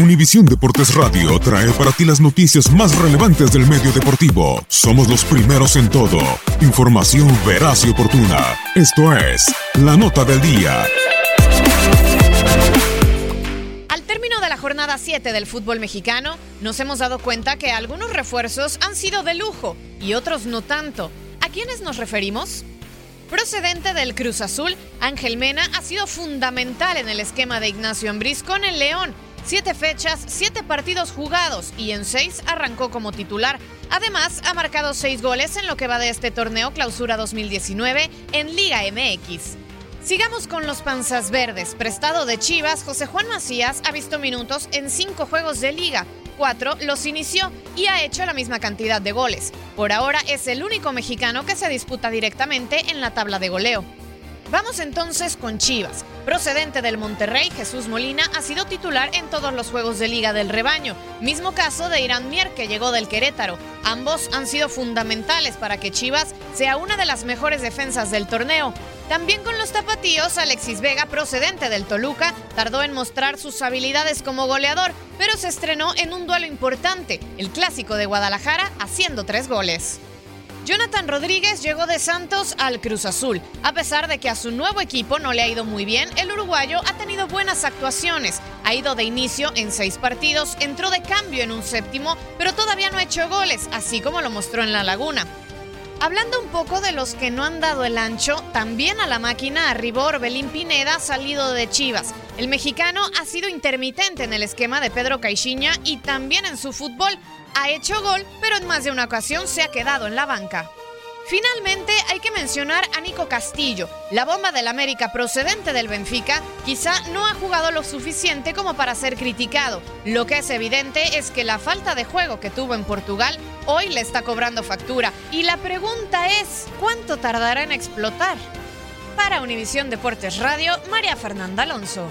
Univisión Deportes Radio trae para ti las noticias más relevantes del medio deportivo. Somos los primeros en todo. Información veraz y oportuna. Esto es La Nota del Día. Al término de la jornada 7 del fútbol mexicano, nos hemos dado cuenta que algunos refuerzos han sido de lujo y otros no tanto. ¿A quiénes nos referimos? Procedente del Cruz Azul, Ángel Mena ha sido fundamental en el esquema de Ignacio Ambriz con el León Siete fechas, siete partidos jugados y en seis arrancó como titular. Además, ha marcado seis goles en lo que va de este torneo Clausura 2019 en Liga MX. Sigamos con los panzas verdes. Prestado de Chivas, José Juan Macías ha visto minutos en cinco juegos de liga. Cuatro los inició y ha hecho la misma cantidad de goles. Por ahora es el único mexicano que se disputa directamente en la tabla de goleo. Vamos entonces con Chivas. Procedente del Monterrey, Jesús Molina ha sido titular en todos los juegos de Liga del Rebaño. Mismo caso de Irán Mier, que llegó del Querétaro. Ambos han sido fundamentales para que Chivas sea una de las mejores defensas del torneo. También con los tapatíos, Alexis Vega, procedente del Toluca, tardó en mostrar sus habilidades como goleador, pero se estrenó en un duelo importante, el clásico de Guadalajara, haciendo tres goles. Jonathan Rodríguez llegó de Santos al Cruz Azul. A pesar de que a su nuevo equipo no le ha ido muy bien, el uruguayo ha tenido buenas actuaciones. Ha ido de inicio en seis partidos, entró de cambio en un séptimo, pero todavía no ha hecho goles, así como lo mostró en La Laguna. Hablando un poco de los que no han dado el ancho, también a la máquina arribó Orbelín Pineda salido de Chivas. El mexicano ha sido intermitente en el esquema de Pedro Caixinha y también en su fútbol. Ha hecho gol, pero en más de una ocasión se ha quedado en la banca. Finalmente hay que mencionar a Nico Castillo, la bomba del América procedente del Benfica, quizá no ha jugado lo suficiente como para ser criticado. Lo que es evidente es que la falta de juego que tuvo en Portugal hoy le está cobrando factura. Y la pregunta es, ¿cuánto tardará en explotar? Para Univisión Deportes Radio, María Fernanda Alonso.